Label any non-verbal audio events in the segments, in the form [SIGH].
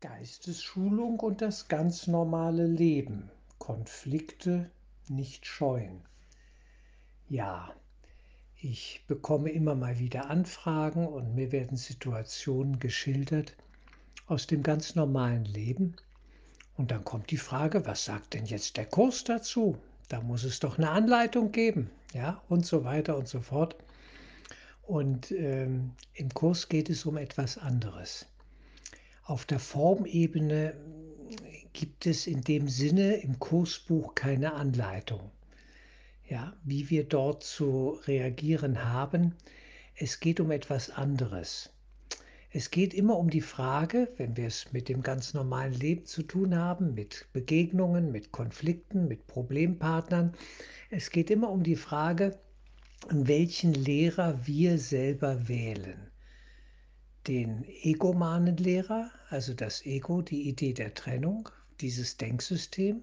Geistesschulung und das ganz normale Leben. Konflikte nicht scheuen. Ja, ich bekomme immer mal wieder Anfragen und mir werden Situationen geschildert aus dem ganz normalen Leben. Und dann kommt die Frage, was sagt denn jetzt der Kurs dazu? Da muss es doch eine Anleitung geben, ja, und so weiter und so fort. Und ähm, im Kurs geht es um etwas anderes. Auf der Formebene gibt es in dem Sinne im Kursbuch keine Anleitung, ja, wie wir dort zu reagieren haben. Es geht um etwas anderes. Es geht immer um die Frage, wenn wir es mit dem ganz normalen Leben zu tun haben, mit Begegnungen, mit Konflikten, mit Problempartnern. Es geht immer um die Frage, welchen Lehrer wir selber wählen den egomanen Lehrer, also das Ego, die Idee der Trennung, dieses Denksystem,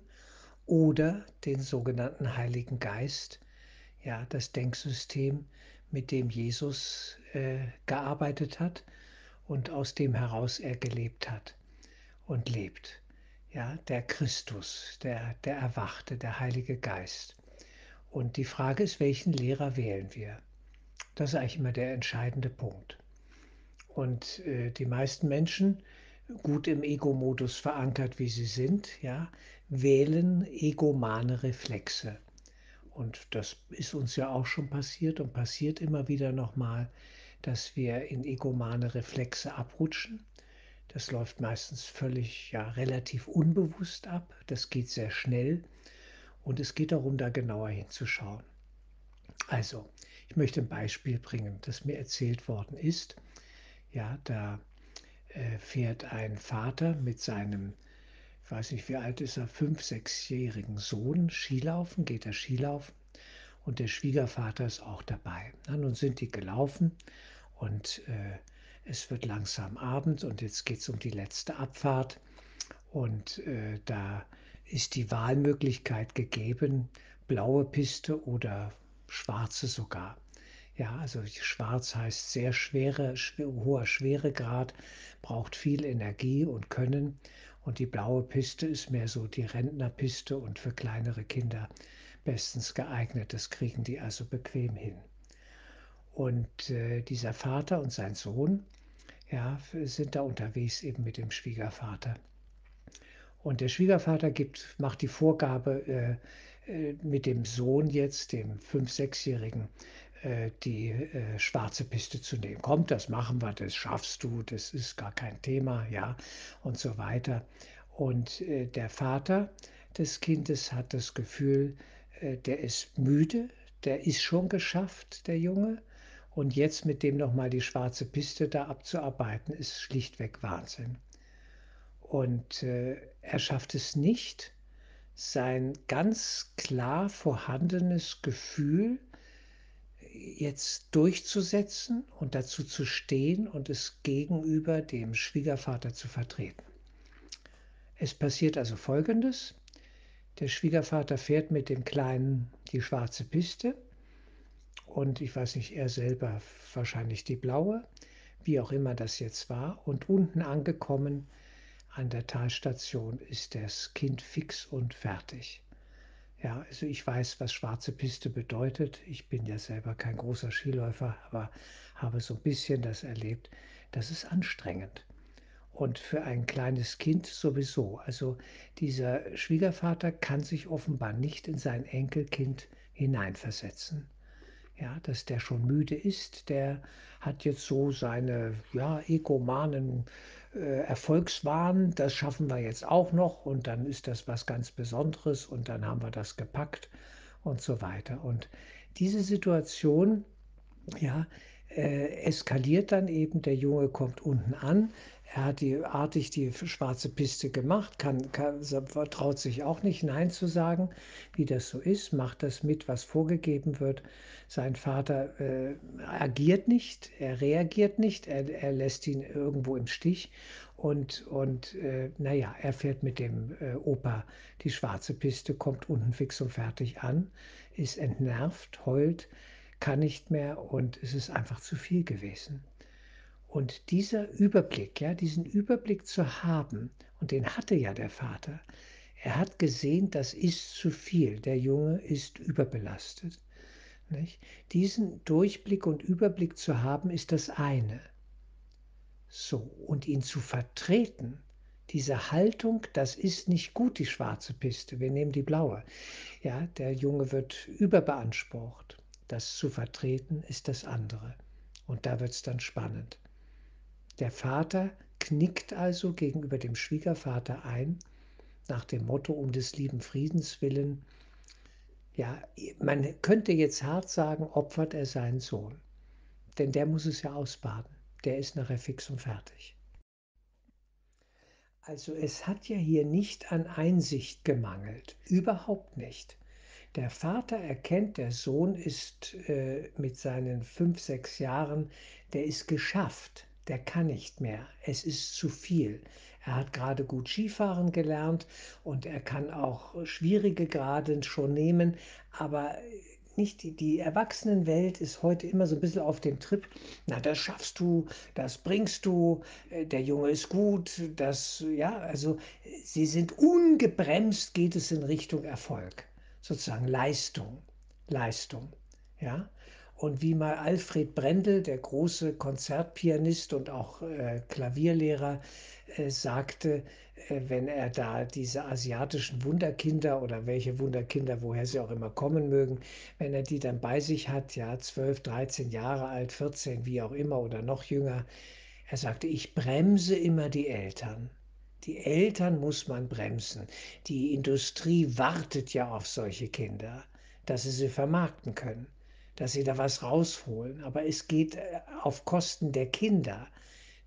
oder den sogenannten Heiligen Geist, ja, das Denksystem, mit dem Jesus äh, gearbeitet hat und aus dem heraus er gelebt hat und lebt. Ja, der Christus, der, der Erwachte, der Heilige Geist. Und die Frage ist, welchen Lehrer wählen wir? Das ist eigentlich immer der entscheidende Punkt. Und äh, die meisten Menschen, gut im Ego-Modus verankert, wie sie sind, ja, wählen egomane Reflexe. Und das ist uns ja auch schon passiert und passiert immer wieder nochmal, dass wir in egomane Reflexe abrutschen. Das läuft meistens völlig, ja, relativ unbewusst ab. Das geht sehr schnell. Und es geht darum, da genauer hinzuschauen. Also, ich möchte ein Beispiel bringen, das mir erzählt worden ist. Ja, da äh, fährt ein Vater mit seinem, ich weiß nicht, wie alt ist er, fünf, sechsjährigen Sohn Skilaufen, geht er Skilaufen und der Schwiegervater ist auch dabei. Na, nun sind die gelaufen und äh, es wird langsam Abend und jetzt geht es um die letzte Abfahrt und äh, da ist die Wahlmöglichkeit gegeben, blaue Piste oder schwarze sogar. Ja, also schwarz heißt sehr schwere, schwer, hoher Schweregrad, braucht viel Energie und Können. Und die blaue Piste ist mehr so die Rentnerpiste und für kleinere Kinder bestens geeignet. Das kriegen die also bequem hin. Und äh, dieser Vater und sein Sohn ja, sind da unterwegs eben mit dem Schwiegervater. Und der Schwiegervater gibt, macht die Vorgabe, äh, äh mit dem Sohn jetzt, dem 5-, 6-Jährigen, äh, die äh, schwarze Piste zu nehmen. Kommt, das machen wir, das schaffst du, das ist gar kein Thema, ja, und so weiter. Und äh, der Vater des Kindes hat das Gefühl, äh, der ist müde, der ist schon geschafft, der Junge. Und jetzt mit dem nochmal die schwarze Piste da abzuarbeiten, ist schlichtweg Wahnsinn. Und äh, er schafft es nicht, sein ganz klar vorhandenes Gefühl, jetzt durchzusetzen und dazu zu stehen und es gegenüber dem Schwiegervater zu vertreten. Es passiert also Folgendes. Der Schwiegervater fährt mit dem Kleinen die schwarze Piste und ich weiß nicht, er selber wahrscheinlich die blaue, wie auch immer das jetzt war. Und unten angekommen an der Talstation ist das Kind fix und fertig. Ja, also ich weiß, was schwarze Piste bedeutet. Ich bin ja selber kein großer Skiläufer, aber habe so ein bisschen das erlebt. Das ist anstrengend. Und für ein kleines Kind sowieso. Also dieser Schwiegervater kann sich offenbar nicht in sein Enkelkind hineinversetzen. Ja, dass der schon müde ist, der hat jetzt so seine ja, egomanen Erfolgswahn, das schaffen wir jetzt auch noch und dann ist das was ganz Besonderes und dann haben wir das gepackt und so weiter. Und diese Situation, ja, äh, eskaliert dann eben, der Junge kommt unten an, er hat die, artig die schwarze Piste gemacht, kann, kann, traut sich auch nicht Nein zu sagen, wie das so ist, macht das mit, was vorgegeben wird. Sein Vater äh, agiert nicht, er reagiert nicht, er, er, lässt ihn irgendwo im Stich und, und äh, naja, er fährt mit dem äh, Opa die schwarze Piste, kommt unten fix und fertig an, ist entnervt, heult, kann nicht mehr und es ist einfach zu viel gewesen. Und dieser Überblick, ja, diesen Überblick zu haben, und den hatte ja der Vater, er hat gesehen, das ist zu viel, der Junge ist überbelastet. Nicht? Diesen Durchblick und Überblick zu haben, ist das eine. So, und ihn zu vertreten, diese Haltung, das ist nicht gut, die schwarze Piste, wir nehmen die blaue. Ja, der Junge wird überbeansprucht. Das zu vertreten ist das andere. Und da wird es dann spannend. Der Vater knickt also gegenüber dem Schwiegervater ein, nach dem Motto um des lieben Friedens willen. Ja, man könnte jetzt hart sagen, opfert er seinen Sohn. Denn der muss es ja ausbaden. Der ist nachher fix und fertig. Also es hat ja hier nicht an Einsicht gemangelt, überhaupt nicht. Der Vater erkennt, der Sohn ist äh, mit seinen fünf, sechs Jahren, der ist geschafft, der kann nicht mehr, es ist zu viel. Er hat gerade gut Skifahren gelernt und er kann auch schwierige Grade schon nehmen, aber nicht die, die Erwachsenenwelt ist heute immer so ein bisschen auf dem Trip, na, das schaffst du, das bringst du, äh, der Junge ist gut, das, ja, also sie sind ungebremst, geht es in Richtung Erfolg, sozusagen Leistung, Leistung, ja. Und wie mal Alfred Brendel, der große Konzertpianist und auch äh, Klavierlehrer, äh, sagte, äh, wenn er da diese asiatischen Wunderkinder oder welche Wunderkinder, woher sie auch immer kommen mögen, wenn er die dann bei sich hat, ja, 12, 13 Jahre alt, 14, wie auch immer oder noch jünger, er sagte, ich bremse immer die Eltern. Die Eltern muss man bremsen. Die Industrie wartet ja auf solche Kinder, dass sie sie vermarkten können dass sie da was rausholen. Aber es geht äh, auf Kosten der Kinder.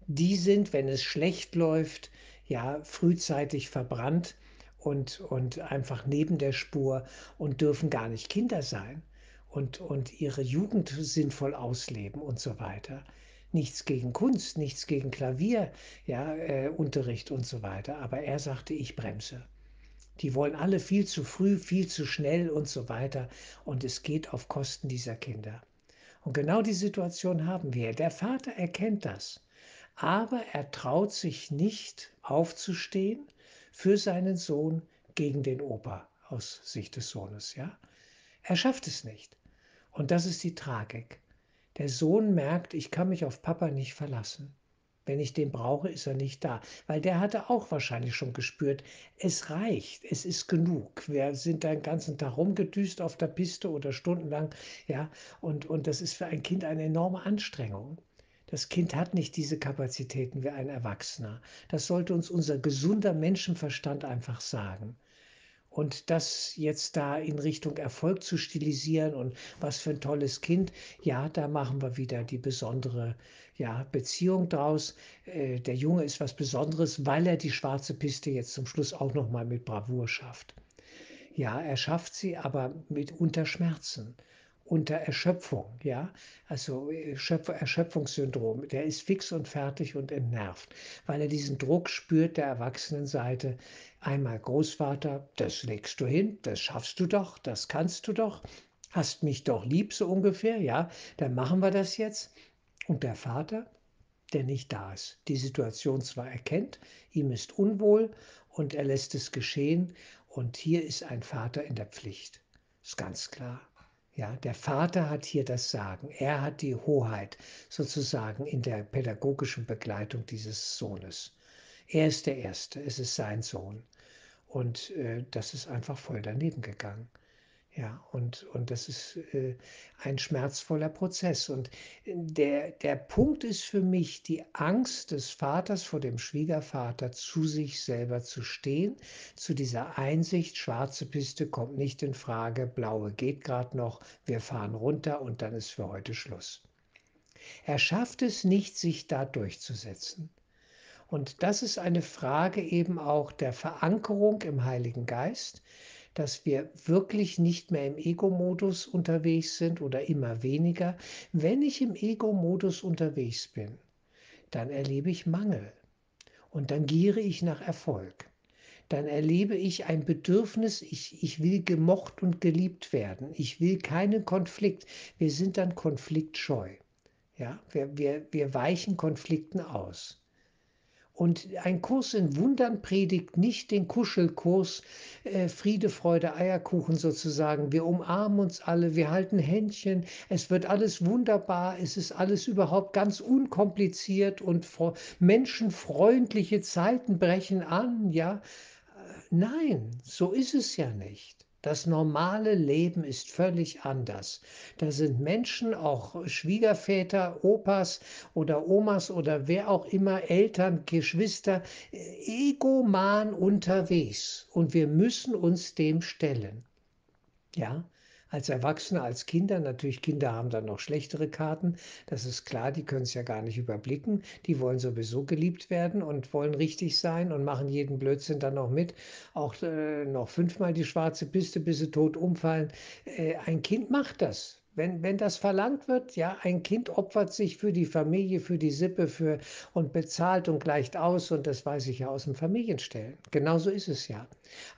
Die sind, wenn es schlecht läuft, ja frühzeitig verbrannt und, und einfach neben der Spur und dürfen gar nicht Kinder sein und, und ihre Jugend sinnvoll ausleben und so weiter. Nichts gegen Kunst, nichts gegen Klavier, ja, äh, Unterricht und so weiter. Aber er sagte, ich bremse. Die wollen alle viel zu früh, viel zu schnell und so weiter. Und es geht auf Kosten dieser Kinder. Und genau die Situation haben wir. Der Vater erkennt das, aber er traut sich nicht aufzustehen für seinen Sohn gegen den Opa aus Sicht des Sohnes. Ja? Er schafft es nicht. Und das ist die Tragik. Der Sohn merkt, ich kann mich auf Papa nicht verlassen. Wenn ich den brauche, ist er nicht da. Weil der hatte auch wahrscheinlich schon gespürt, es reicht, es ist genug. Wir sind da den ganzen Tag rumgedüst auf der Piste oder stundenlang. Ja, und, und das ist für ein Kind eine enorme Anstrengung. Das Kind hat nicht diese Kapazitäten wie ein Erwachsener. Das sollte uns unser gesunder Menschenverstand einfach sagen. Und das jetzt da in Richtung Erfolg zu stilisieren und was für ein tolles Kind, ja, da machen wir wieder die besondere ja, Beziehung draus. Äh, der Junge ist was Besonderes, weil er die schwarze Piste jetzt zum Schluss auch noch mal mit Bravour schafft. Ja, er schafft sie, aber mit unter Schmerzen unter Erschöpfung, ja, also Erschöpf Erschöpfungssyndrom. Der ist fix und fertig und entnervt, weil er diesen Druck spürt der Erwachsenenseite. Einmal Großvater, das legst du hin, das schaffst du doch, das kannst du doch, hast mich doch lieb so ungefähr, ja, dann machen wir das jetzt. Und der Vater, der nicht da ist, die Situation zwar erkennt, ihm ist unwohl und er lässt es geschehen. Und hier ist ein Vater in der Pflicht. Ist ganz klar. Ja, der Vater hat hier das Sagen. Er hat die Hoheit sozusagen in der pädagogischen Begleitung dieses Sohnes. Er ist der Erste, es ist sein Sohn. Und äh, das ist einfach voll daneben gegangen. Ja, und, und das ist äh, ein schmerzvoller Prozess. Und der, der Punkt ist für mich die Angst des Vaters vor dem Schwiegervater, zu sich selber zu stehen, zu dieser Einsicht, schwarze Piste kommt nicht in Frage, blaue geht gerade noch, wir fahren runter und dann ist für heute Schluss. Er schafft es nicht, sich da durchzusetzen. Und das ist eine Frage eben auch der Verankerung im Heiligen Geist, dass wir wirklich nicht mehr im Ego-Modus unterwegs sind oder immer weniger. Wenn ich im Ego-Modus unterwegs bin, dann erlebe ich Mangel und dann giere ich nach Erfolg. Dann erlebe ich ein Bedürfnis, ich, ich will gemocht und geliebt werden. Ich will keinen Konflikt. Wir sind dann konfliktscheu. Ja, wir, wir, wir weichen Konflikten aus. Und ein Kurs in Wundern predigt nicht den Kuschelkurs äh, Friede, Freude, Eierkuchen sozusagen. Wir umarmen uns alle, wir halten Händchen, es wird alles wunderbar, es ist alles überhaupt ganz unkompliziert und menschenfreundliche Zeiten brechen an, ja. Nein, so ist es ja nicht. Das normale Leben ist völlig anders. Da sind Menschen, auch Schwiegerväter, Opas oder Omas oder wer auch immer, Eltern, Geschwister, egoman unterwegs. Und wir müssen uns dem stellen. Ja, als Erwachsene, als Kinder. Natürlich, Kinder haben dann noch schlechtere Karten. Das ist klar, die können es ja gar nicht überblicken. Die wollen sowieso geliebt werden und wollen richtig sein und machen jeden Blödsinn dann noch mit. Auch äh, noch fünfmal die schwarze Piste, bis sie tot umfallen. Äh, ein Kind macht das. Wenn, wenn das verlangt wird, ja, ein Kind opfert sich für die Familie, für die Sippe für, und bezahlt und gleicht aus und das weiß ich ja aus dem Familienstellen. Genauso ist es ja.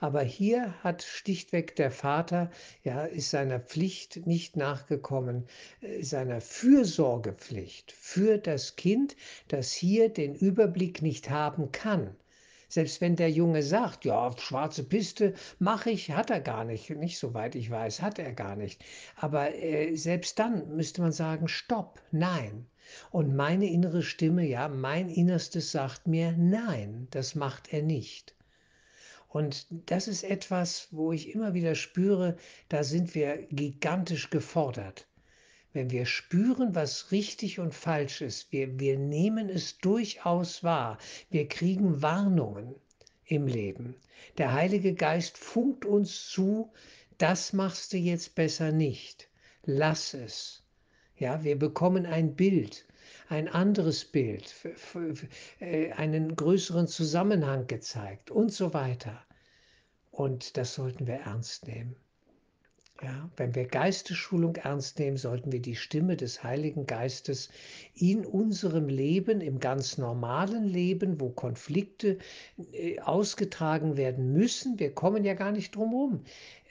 Aber hier hat stichtweg der Vater, ja, ist seiner Pflicht nicht nachgekommen, äh, seiner Fürsorgepflicht für das Kind, das hier den Überblick nicht haben kann. Selbst wenn der Junge sagt, ja, schwarze Piste mache ich, hat er gar nicht. Nicht soweit ich weiß, hat er gar nicht. Aber äh, selbst dann müsste man sagen, stopp, nein. Und meine innere Stimme, ja, mein Innerstes sagt mir, nein, das macht er nicht. Und das ist etwas, wo ich immer wieder spüre, da sind wir gigantisch gefordert wenn wir spüren, was richtig und falsch ist, wir, wir nehmen es durchaus wahr, wir kriegen Warnungen im Leben. Der Heilige Geist funkt uns zu, das machst du jetzt besser nicht. Lass es. Ja, wir bekommen ein Bild, ein anderes Bild, äh, einen größeren Zusammenhang gezeigt und so weiter. Und das sollten wir ernst nehmen. Ja, wenn wir Geistesschulung ernst nehmen, sollten wir die Stimme des Heiligen Geistes in unserem Leben, im ganz normalen Leben, wo Konflikte äh, ausgetragen werden müssen, wir kommen ja gar nicht drum herum.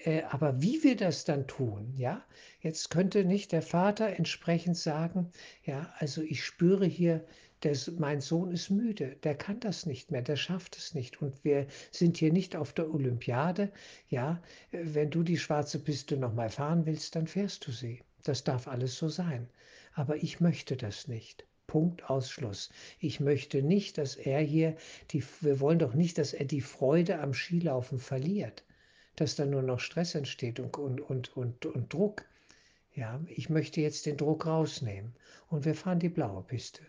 Äh, aber wie wir das dann tun, ja, jetzt könnte nicht der Vater entsprechend sagen, ja, also ich spüre hier der, mein Sohn ist müde, der kann das nicht mehr, der schafft es nicht. Und wir sind hier nicht auf der Olympiade. Ja, wenn du die schwarze Piste nochmal fahren willst, dann fährst du sie. Das darf alles so sein. Aber ich möchte das nicht. Punkt Ausschluss. Ich möchte nicht, dass er hier die, wir wollen doch nicht, dass er die Freude am Skilaufen verliert, dass da nur noch Stress entsteht und, und, und, und, und Druck. Ja, ich möchte jetzt den Druck rausnehmen und wir fahren die blaue Piste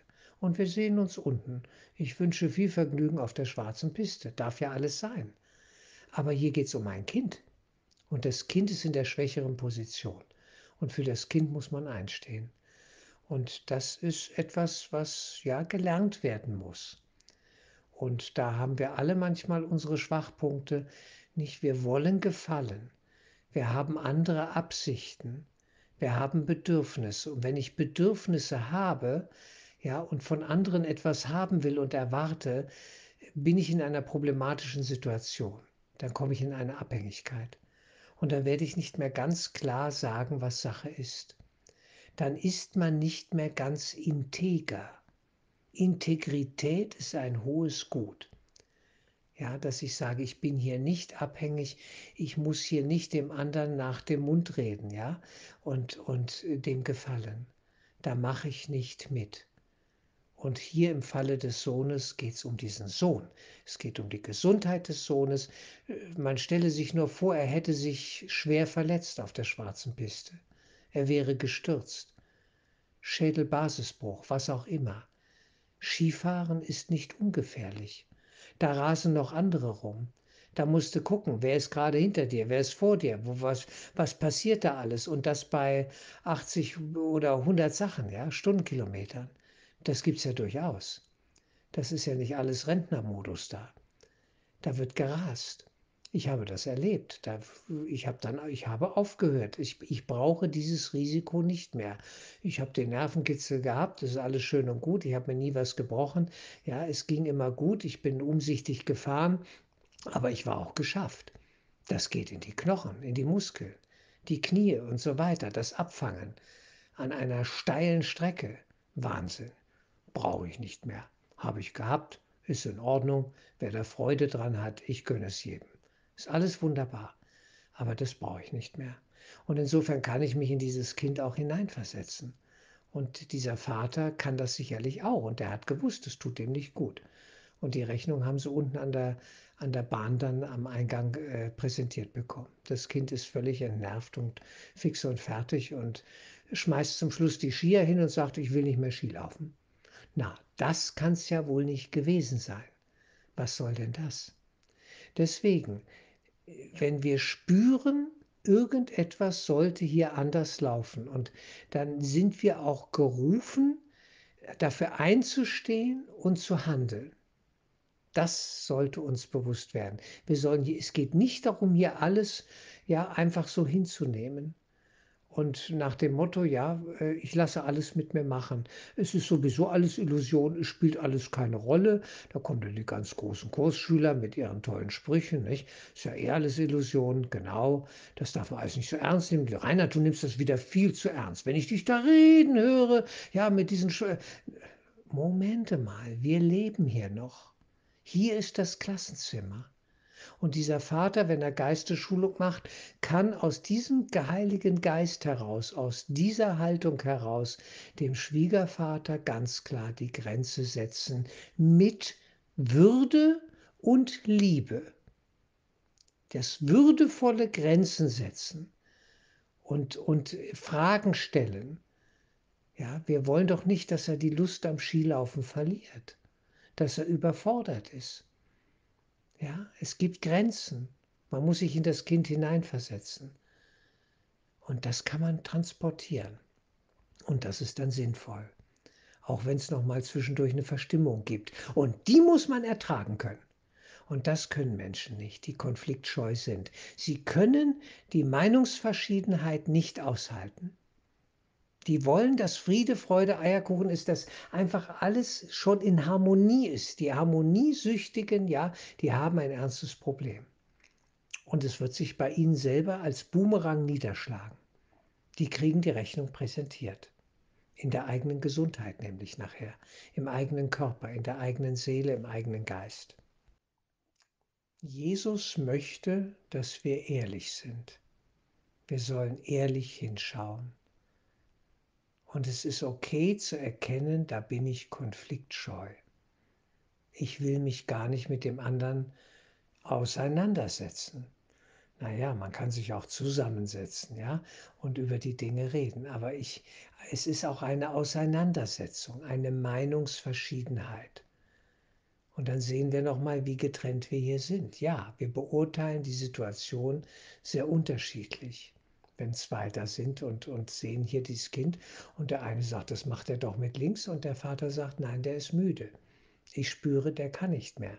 und wir sehen uns unten. Ich wünsche viel Vergnügen auf der schwarzen Piste. Darf ja alles sein. Aber hier geht es um ein Kind. Und das Kind ist in der schwächeren Position. Und für das Kind muss man einstehen. Und das ist etwas, was ja gelernt werden muss. Und da haben wir alle manchmal unsere Schwachpunkte. Nicht, wir wollen gefallen. Wir haben andere Absichten. Wir haben Bedürfnisse. Und wenn ich Bedürfnisse habe, ja, und von anderen etwas haben will und erwarte, bin ich in einer problematischen Situation. Dann komme ich in eine Abhängigkeit. Und dann werde ich nicht mehr ganz klar sagen, was Sache ist. Dann ist man nicht mehr ganz integer. Integrität ist ein hohes Gut. Ja, dass ich sage, ich bin hier nicht abhängig, ich muss hier nicht dem anderen nach dem Mund reden, ja, und, und dem gefallen. Da mache ich nicht mit. Und hier im Falle des Sohnes geht es um diesen Sohn. Es geht um die Gesundheit des Sohnes. Man stelle sich nur vor, er hätte sich schwer verletzt auf der schwarzen Piste. Er wäre gestürzt. Schädelbasisbruch, was auch immer. Skifahren ist nicht ungefährlich. Da rasen noch andere rum. Da musst du gucken, wer ist gerade hinter dir, wer ist vor dir, was, was passiert da alles und das bei 80 oder 100 Sachen, ja, Stundenkilometern. Das gibt es ja durchaus. Das ist ja nicht alles Rentnermodus da. Da wird gerast. Ich habe das erlebt. Da, ich, habe dann, ich habe aufgehört. Ich, ich brauche dieses Risiko nicht mehr. Ich habe den Nervenkitzel gehabt. Das ist alles schön und gut. Ich habe mir nie was gebrochen. Ja, es ging immer gut. Ich bin umsichtig gefahren. Aber ich war auch geschafft. Das geht in die Knochen, in die Muskeln, die Knie und so weiter. Das Abfangen an einer steilen Strecke Wahnsinn. Brauche ich nicht mehr. Habe ich gehabt, ist in Ordnung. Wer da Freude dran hat, ich gönne es jedem. Ist alles wunderbar. Aber das brauche ich nicht mehr. Und insofern kann ich mich in dieses Kind auch hineinversetzen. Und dieser Vater kann das sicherlich auch. Und der hat gewusst, es tut dem nicht gut. Und die Rechnung haben sie unten an der, an der Bahn dann am Eingang äh, präsentiert bekommen. Das Kind ist völlig entnervt und fix und fertig und schmeißt zum Schluss die Skier hin und sagt, ich will nicht mehr Ski laufen. Na, das kann es ja wohl nicht gewesen sein. Was soll denn das? Deswegen, wenn wir spüren, irgendetwas sollte hier anders laufen. Und dann sind wir auch gerufen, dafür einzustehen und zu handeln. Das sollte uns bewusst werden. Wir sollen es geht nicht darum, hier alles ja einfach so hinzunehmen. Und nach dem Motto, ja, äh, ich lasse alles mit mir machen. Es ist sowieso alles Illusion, es spielt alles keine Rolle. Da kommen dann die ganz großen Kursschüler mit ihren tollen Sprüchen, nicht? Ist ja eh alles Illusion, genau. Das darf man alles nicht so ernst nehmen. Rainer, du nimmst das wieder viel zu ernst. Wenn ich dich da reden höre, ja, mit diesen... Sch Momente mal, wir leben hier noch. Hier ist das Klassenzimmer. Und dieser Vater, wenn er Geistesschulung macht, kann aus diesem heiligen Geist heraus, aus dieser Haltung heraus, dem Schwiegervater ganz klar die Grenze setzen mit Würde und Liebe. Das würdevolle Grenzen setzen und, und Fragen stellen. Ja, wir wollen doch nicht, dass er die Lust am Skilaufen verliert, dass er überfordert ist. Ja, es gibt Grenzen. Man muss sich in das Kind hineinversetzen. Und das kann man transportieren. Und das ist dann sinnvoll. Auch wenn es nochmal zwischendurch eine Verstimmung gibt. Und die muss man ertragen können. Und das können Menschen nicht, die konfliktscheu sind. Sie können die Meinungsverschiedenheit nicht aushalten die wollen, dass Friede, Freude, Eierkuchen ist, dass einfach alles schon in Harmonie ist. Die Harmoniesüchtigen, ja, die haben ein ernstes Problem. Und es wird sich bei ihnen selber als Boomerang niederschlagen. Die kriegen die Rechnung präsentiert. In der eigenen Gesundheit nämlich nachher, im eigenen Körper, in der eigenen Seele, im eigenen Geist. Jesus möchte, dass wir ehrlich sind. Wir sollen ehrlich hinschauen. Und es ist okay zu erkennen, da bin ich konfliktscheu. Ich will mich gar nicht mit dem anderen auseinandersetzen. Naja, man kann sich auch zusammensetzen, ja, und über die Dinge reden. Aber ich, es ist auch eine Auseinandersetzung, eine Meinungsverschiedenheit. Und dann sehen wir nochmal, wie getrennt wir hier sind. Ja, wir beurteilen die Situation sehr unterschiedlich wenn zwei da sind und, und sehen hier dieses Kind und der eine sagt, das macht er doch mit links und der Vater sagt, nein, der ist müde. Ich spüre, der kann nicht mehr.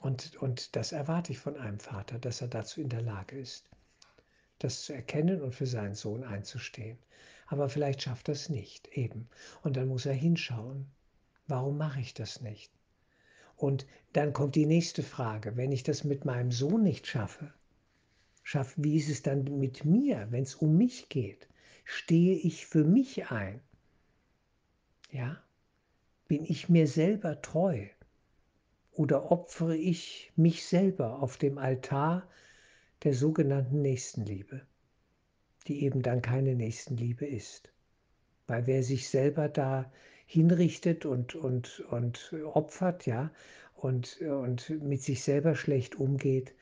Und, und das erwarte ich von einem Vater, dass er dazu in der Lage ist, das zu erkennen und für seinen Sohn einzustehen. Aber vielleicht schafft er es nicht, eben. Und dann muss er hinschauen. Warum mache ich das nicht? Und dann kommt die nächste Frage. Wenn ich das mit meinem Sohn nicht schaffe, schaffen. Wie ist es dann mit mir, wenn es um mich geht? Stehe ich für mich ein? Ja? Bin ich mir selber treu? Oder opfere ich mich selber auf dem Altar der sogenannten Nächstenliebe, die eben dann keine Nächstenliebe ist? Weil wer sich selber da hinrichtet und, und, und opfert, ja, und, und mit sich selber schlecht umgeht,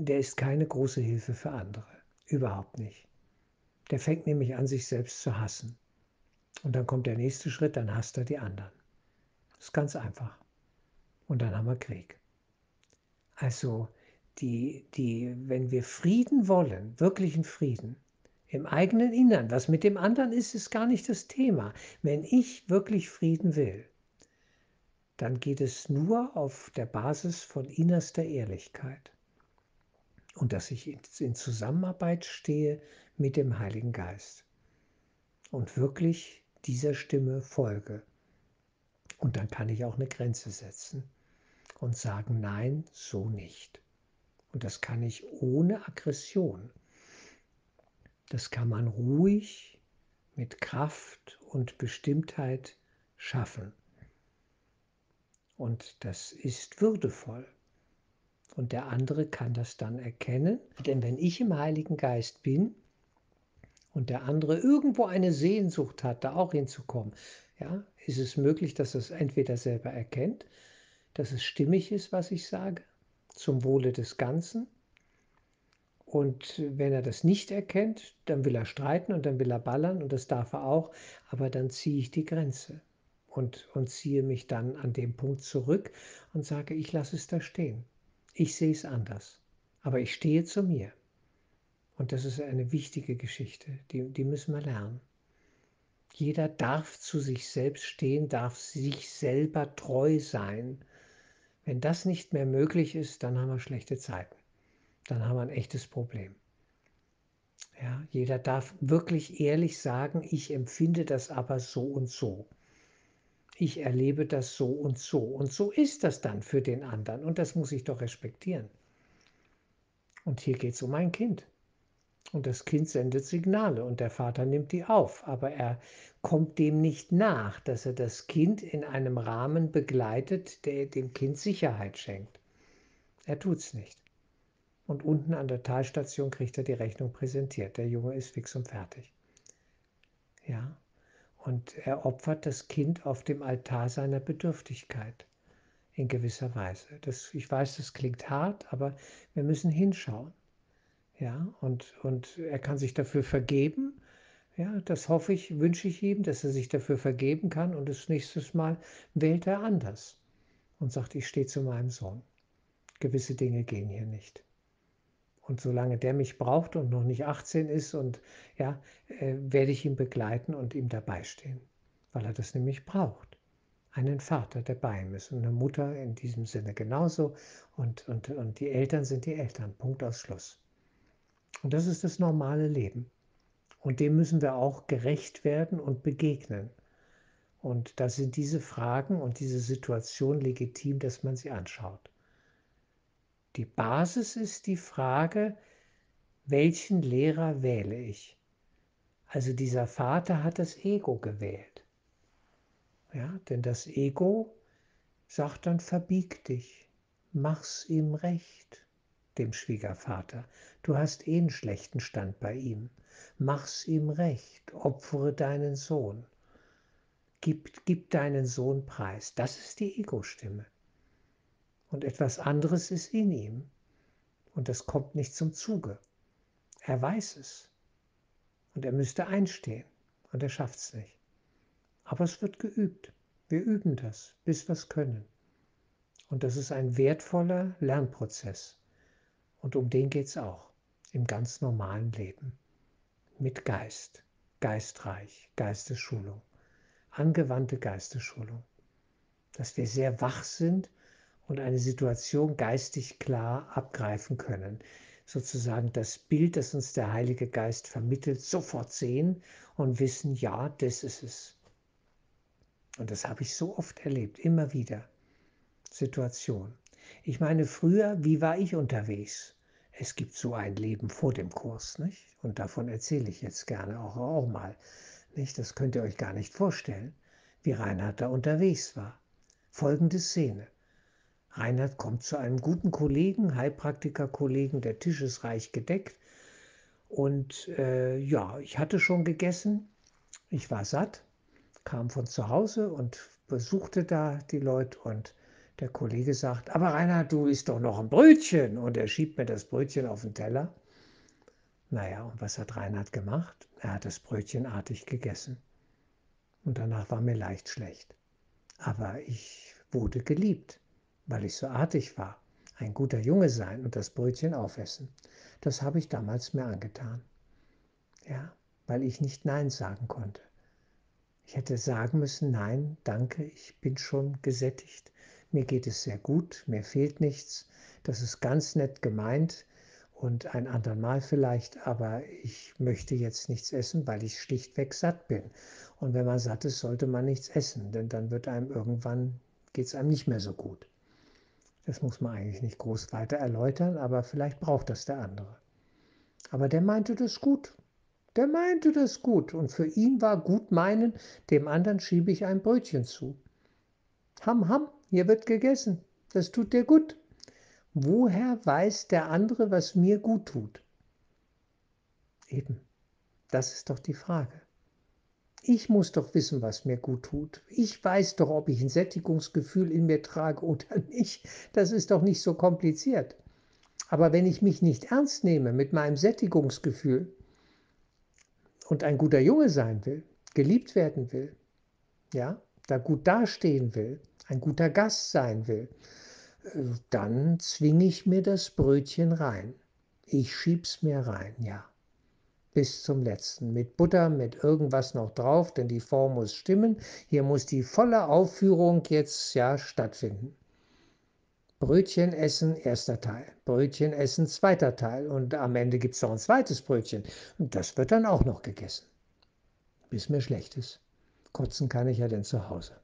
der ist keine große Hilfe für andere. Überhaupt nicht. Der fängt nämlich an, sich selbst zu hassen. Und dann kommt der nächste Schritt, dann hasst er die anderen. Das ist ganz einfach. Und dann haben wir Krieg. Also, die, die, wenn wir Frieden wollen, wirklichen Frieden, im eigenen Innern, was mit dem anderen ist, ist gar nicht das Thema. Wenn ich wirklich Frieden will, dann geht es nur auf der Basis von innerster Ehrlichkeit und dass ich in Zusammenarbeit stehe mit dem Heiligen Geist und wirklich dieser Stimme folge. Und dann kann ich auch eine Grenze setzen und sagen, nein, so nicht. Und das kann ich ohne Aggression. Das kann man ruhig mit Kraft und Bestimmtheit schaffen. Und das ist würdevoll. Und der andere kann das dann erkennen. Denn wenn ich im Heiligen Geist bin und der andere irgendwo eine Sehnsucht hat, da auch hinzukommen, ja, ist es möglich, dass er es entweder selber erkennt, dass es stimmig ist, was ich sage, zum Wohle des Ganzen. Und wenn er das nicht erkennt, dann will er streiten und dann will er ballern und das darf er auch, aber dann ziehe ich die Grenze und, und ziehe mich dann an dem Punkt zurück und sage, ich lasse es da stehen. Ich sehe es anders, aber ich stehe zu mir. Und das ist eine wichtige Geschichte, die, die müssen wir lernen. Jeder darf zu sich selbst stehen, darf sich selber treu sein. Wenn das nicht mehr möglich ist, dann haben wir schlechte Zeiten. Dann haben wir ein echtes Problem. Ja, jeder darf wirklich ehrlich sagen, ich empfinde das aber so und so ich erlebe das so und so. Und so ist das dann für den anderen. Und das muss ich doch respektieren. Und hier geht es um ein Kind. Und das Kind sendet Signale und der Vater nimmt die auf. Aber er kommt dem nicht nach, dass er das Kind in einem Rahmen begleitet, der dem Kind Sicherheit schenkt. Er tut es nicht. Und unten an der Talstation kriegt er die Rechnung präsentiert. Der Junge ist fix und fertig. Ja, und er opfert das Kind auf dem Altar seiner Bedürftigkeit in gewisser Weise. Das, ich weiß, das klingt hart, aber wir müssen hinschauen. Ja, und, und er kann sich dafür vergeben. Ja, das hoffe ich, wünsche ich ihm, dass er sich dafür vergeben kann und das nächste Mal wählt er anders und sagt, ich stehe zu meinem Sohn. Gewisse Dinge gehen hier nicht. Und solange der mich braucht und noch nicht 18 ist, und ja, äh, werde ich ihn begleiten und ihm dabei stehen, weil er das nämlich braucht. Einen Vater, der bei ihm ist und eine Mutter in diesem Sinne genauso. Und, und, und die Eltern sind die Eltern. Punkt aus Schluss. Und das ist das normale Leben. Und dem müssen wir auch gerecht werden und begegnen. Und da sind diese Fragen und diese Situation legitim, dass man sie anschaut. Die Basis ist die Frage, welchen Lehrer wähle ich? Also dieser Vater hat das Ego gewählt. Ja, denn das Ego sagt dann, verbieg dich, mach's ihm recht, dem Schwiegervater. Du hast eh einen schlechten Stand bei ihm. Mach's ihm recht, opfere deinen Sohn. Gib, gib deinen Sohn preis. Das ist die Ego-Stimme und etwas anderes ist in ihm und das kommt nicht zum Zuge. Er weiß es und er müsste einstehen und er schafft es nicht. Aber es wird geübt. Wir üben das, bis wir es können. Und das ist ein wertvoller Lernprozess. Und um den geht es auch im ganz normalen Leben. Mit Geist, geistreich, Geistesschulung, angewandte Geistesschulung. Dass wir sehr wach sind und eine Situation geistig klar abgreifen können. Sozusagen das Bild, das uns der Heilige Geist vermittelt, sofort sehen und wissen, ja, das ist es. Und das habe ich so oft erlebt, immer wieder. Situation. Ich meine, früher, wie war ich unterwegs? Es gibt so ein Leben vor dem Kurs, nicht? Und davon erzähle ich jetzt gerne auch, auch mal. Nicht? Das könnt ihr euch gar nicht vorstellen, wie Reinhard da unterwegs war. Folgende Szene. Reinhard kommt zu einem guten Kollegen, Heilpraktiker-Kollegen, der Tisch ist reich gedeckt. Und äh, ja, ich hatte schon gegessen, ich war satt, kam von zu Hause und besuchte da die Leute und der Kollege sagt, aber Reinhard, du isst doch noch ein Brötchen. Und er schiebt mir das Brötchen auf den Teller. Naja, und was hat Reinhard gemacht? Er hat das Brötchen artig gegessen. Und danach war mir leicht schlecht. Aber ich wurde geliebt weil ich so artig war, ein guter Junge sein und das Brötchen aufessen. Das habe ich damals mir angetan. Ja, weil ich nicht Nein sagen konnte. Ich hätte sagen müssen, nein, danke, ich bin schon gesättigt, mir geht es sehr gut, mir fehlt nichts, das ist ganz nett gemeint und ein andermal vielleicht, aber ich möchte jetzt nichts essen, weil ich schlichtweg satt bin. Und wenn man satt ist, sollte man nichts essen, denn dann wird einem irgendwann, geht es einem nicht mehr so gut. Das muss man eigentlich nicht groß weiter erläutern, aber vielleicht braucht das der andere. Aber der meinte das gut. Der meinte das gut und für ihn war gut meinen, dem anderen schiebe ich ein Brötchen zu. Ham, ham, hier wird gegessen. Das tut dir gut. Woher weiß der andere, was mir gut tut? Eben, das ist doch die Frage. Ich muss doch wissen, was mir gut tut. Ich weiß doch, ob ich ein Sättigungsgefühl in mir trage oder [LAUGHS] nicht. Das ist doch nicht so kompliziert. Aber wenn ich mich nicht ernst nehme mit meinem Sättigungsgefühl und ein guter Junge sein will, geliebt werden will, ja, da gut dastehen will, ein guter Gast sein will, äh, dann zwinge ich mir das Brötchen rein. Ich schieb's mir rein, ja bis zum letzten. Mit Butter, mit irgendwas noch drauf, denn die Form muss stimmen. Hier muss die volle Aufführung jetzt ja stattfinden. Brötchen essen, erster Teil. Brötchen essen, zweiter Teil. Und am Ende gibt es noch ein zweites Brötchen. Und das wird dann auch noch gegessen. Bis mir schlecht ist. Kotzen kann ich ja denn zu Hause.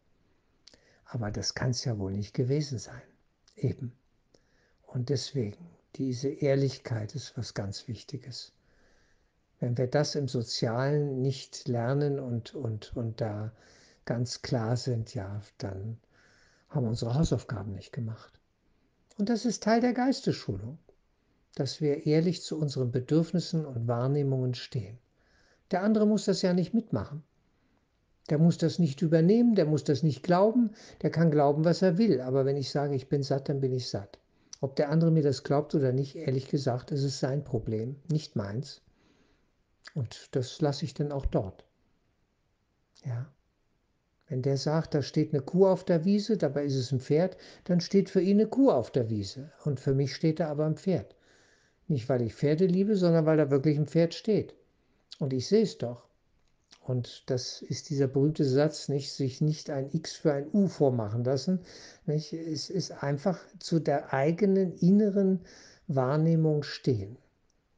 Aber das kann es ja wohl nicht gewesen sein. Eben. Und deswegen, diese Ehrlichkeit ist was ganz Wichtiges. Wenn wir das im Sozialen nicht lernen und, und, und da ganz klar sind, ja, dann haben wir unsere Hausaufgaben nicht gemacht. Und das ist Teil der Geistesschulung, dass wir ehrlich zu unseren Bedürfnissen und Wahrnehmungen stehen. Der andere muss das ja nicht mitmachen. Der muss das nicht übernehmen, der muss das nicht glauben, der kann glauben, was er will. Aber wenn ich sage, ich bin satt, dann bin ich satt. Ob der andere mir das glaubt oder nicht, ehrlich gesagt, ist es sein Problem, nicht meins. Und das lasse ich dann auch dort. Ja. Wenn der sagt, da steht eine Kuh auf der Wiese, dabei ist es ein Pferd, dann steht für ihn eine Kuh auf der Wiese. Und für mich steht da aber ein Pferd. Nicht, weil ich Pferde liebe, sondern weil da wirklich ein Pferd steht. Und ich sehe es doch. Und das ist dieser berühmte Satz, nicht, sich nicht ein X für ein U vormachen lassen. Nicht? Es ist einfach zu der eigenen inneren Wahrnehmung stehen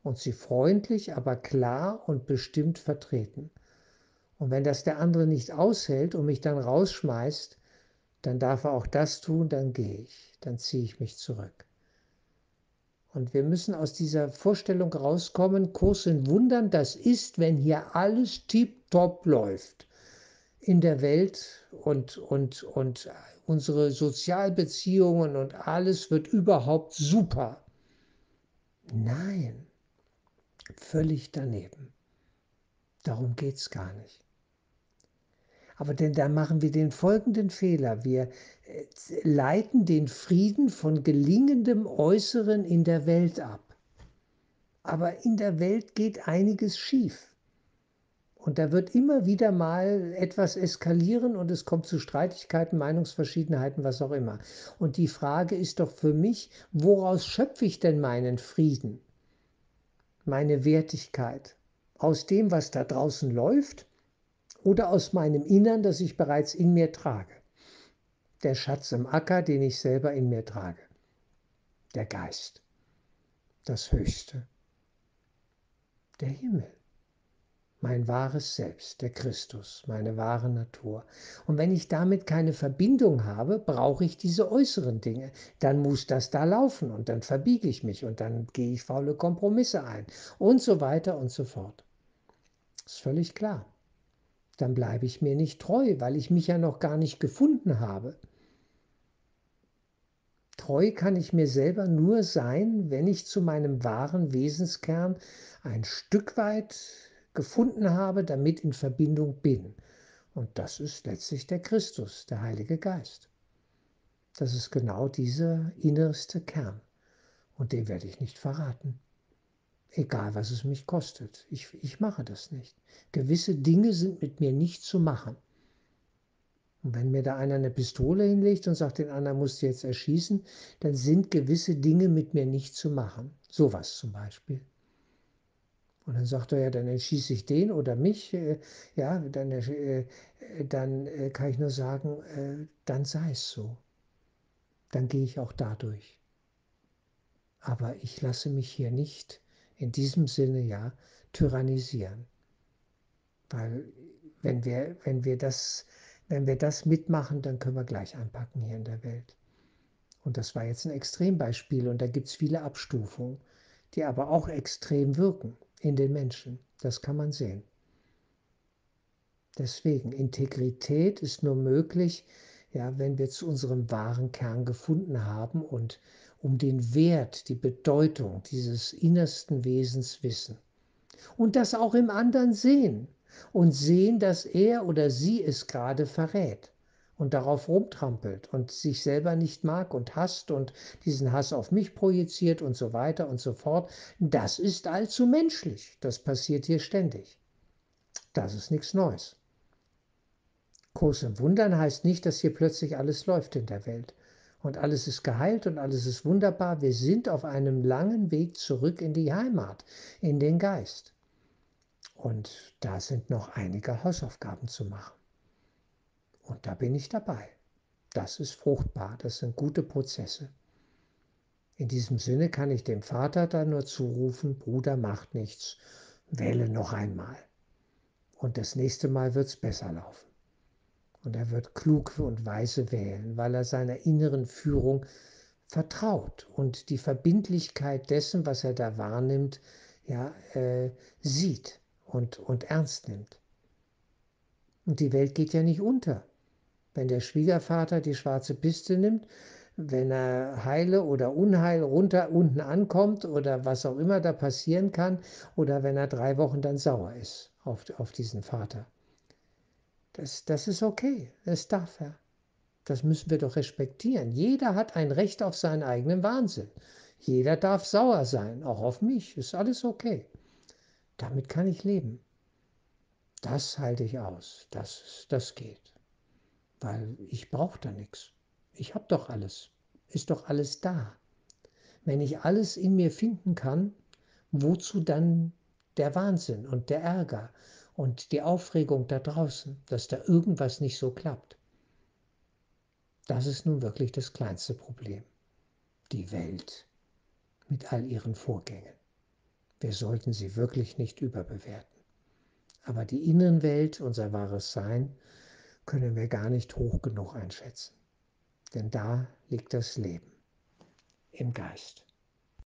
und sie freundlich, aber klar und bestimmt vertreten. Und wenn das der andere nicht aushält und mich dann rausschmeißt, dann darf er auch das tun, dann gehe ich, dann ziehe ich mich zurück. Und wir müssen aus dieser Vorstellung rauskommen, Kurs in Wundern, das ist, wenn hier alles tiptop läuft in der Welt und, und, und unsere Sozialbeziehungen und alles wird überhaupt super. Nein, Völlig daneben. Darum geht es gar nicht. Aber denn da machen wir den folgenden Fehler. Wir äh, leiten den Frieden von gelingendem Äußeren in der Welt ab. Aber in der Welt geht einiges schief. Und da wird immer wieder mal etwas eskalieren und es kommt zu Streitigkeiten, Meinungsverschiedenheiten, was auch immer. Und die Frage ist doch für mich, woraus schöpfe ich denn meinen Frieden? Meine Wertigkeit? Aus dem, was da draußen läuft oder aus meinem Innern, das ich bereits in mir trage? Der Schatz im Acker, den ich selber in mir trage. Der Geist. Das Höchste. Der Himmel mein wahres Selbst, der Christus, meine wahre Natur. Und wenn ich damit keine Verbindung habe, brauche ich diese äußeren Dinge. Dann muss das da laufen und dann verbiege ich mich und dann gehe ich faule Kompromisse ein und so weiter und so fort. Ist völlig klar. Dann bleibe ich mir nicht treu, weil ich mich ja noch gar nicht gefunden habe. Treu kann ich mir selber nur sein, wenn ich zu meinem wahren Wesenskern ein Stück weit gefunden habe, damit in Verbindung bin. Und das ist letztlich der Christus, der Heilige Geist. Das ist genau dieser innerste Kern. Und den werde ich nicht verraten. Egal, was es mich kostet. Ich, ich mache das nicht. Gewisse Dinge sind mit mir nicht zu machen. Und wenn mir da einer eine Pistole hinlegt und sagt, den anderen musst du jetzt erschießen, dann sind gewisse Dinge mit mir nicht zu machen. Sowas zum Beispiel. Und dann sagt er, ja, dann entschieße ich den oder mich. Äh, ja, dann, äh, dann äh, kann ich nur sagen, dann sei es so. Dann gehe ich auch dadurch. Aber ich lasse mich hier nicht in diesem Sinne ja tyrannisieren. Weil wenn wir, wenn wir, das, wenn wir das mitmachen, dann können wir gleich anpacken hier in der Welt. Und das war jetzt ein Extrembeispiel und da gibt es viele Abstufungen, die aber auch extrem wirken. In den Menschen. Das kann man sehen. Deswegen, Integrität ist nur möglich, ja, wenn wir zu unserem wahren Kern gefunden haben und um den Wert, die Bedeutung dieses innersten Wesens wissen. Und das auch im anderen sehen und sehen, dass er oder sie es gerade verrät und darauf rumtrampelt und sich selber nicht mag und hasst und diesen Hass auf mich projiziert und so weiter und so fort. Das ist allzu menschlich. Das passiert hier ständig. Das ist nichts Neues. Groß im Wundern heißt nicht, dass hier plötzlich alles läuft in der Welt und alles ist geheilt und alles ist wunderbar. Wir sind auf einem langen Weg zurück in die Heimat, in den Geist. Und da sind noch einige Hausaufgaben zu machen. Und da bin ich dabei. Das ist fruchtbar, das sind gute Prozesse. In diesem Sinne kann ich dem Vater dann nur zurufen, Bruder, macht nichts, wähle noch einmal. Und das nächste Mal wird es besser laufen. Und er wird klug und weise wählen, weil er seiner inneren Führung vertraut und die Verbindlichkeit dessen, was er da wahrnimmt, ja, äh, sieht und, und ernst nimmt. Und die Welt geht ja nicht unter. Wenn der Schwiegervater die schwarze Piste nimmt, wenn er heile oder unheil runter unten ankommt oder was auch immer da passieren kann, oder wenn er drei Wochen dann sauer ist auf, auf diesen Vater. Das, das ist okay, das darf er. Das müssen wir doch respektieren. Jeder hat ein Recht auf seinen eigenen Wahnsinn. Jeder darf sauer sein, auch auf mich. Ist alles okay. Damit kann ich leben. Das halte ich aus. Das, das geht. Weil ich brauche da nichts. Ich habe doch alles. Ist doch alles da. Wenn ich alles in mir finden kann, wozu dann der Wahnsinn und der Ärger und die Aufregung da draußen, dass da irgendwas nicht so klappt. Das ist nun wirklich das kleinste Problem. Die Welt mit all ihren Vorgängen. Wir sollten sie wirklich nicht überbewerten. Aber die Innenwelt, unser wahres Sein, können wir gar nicht hoch genug einschätzen. Denn da liegt das Leben im Geist.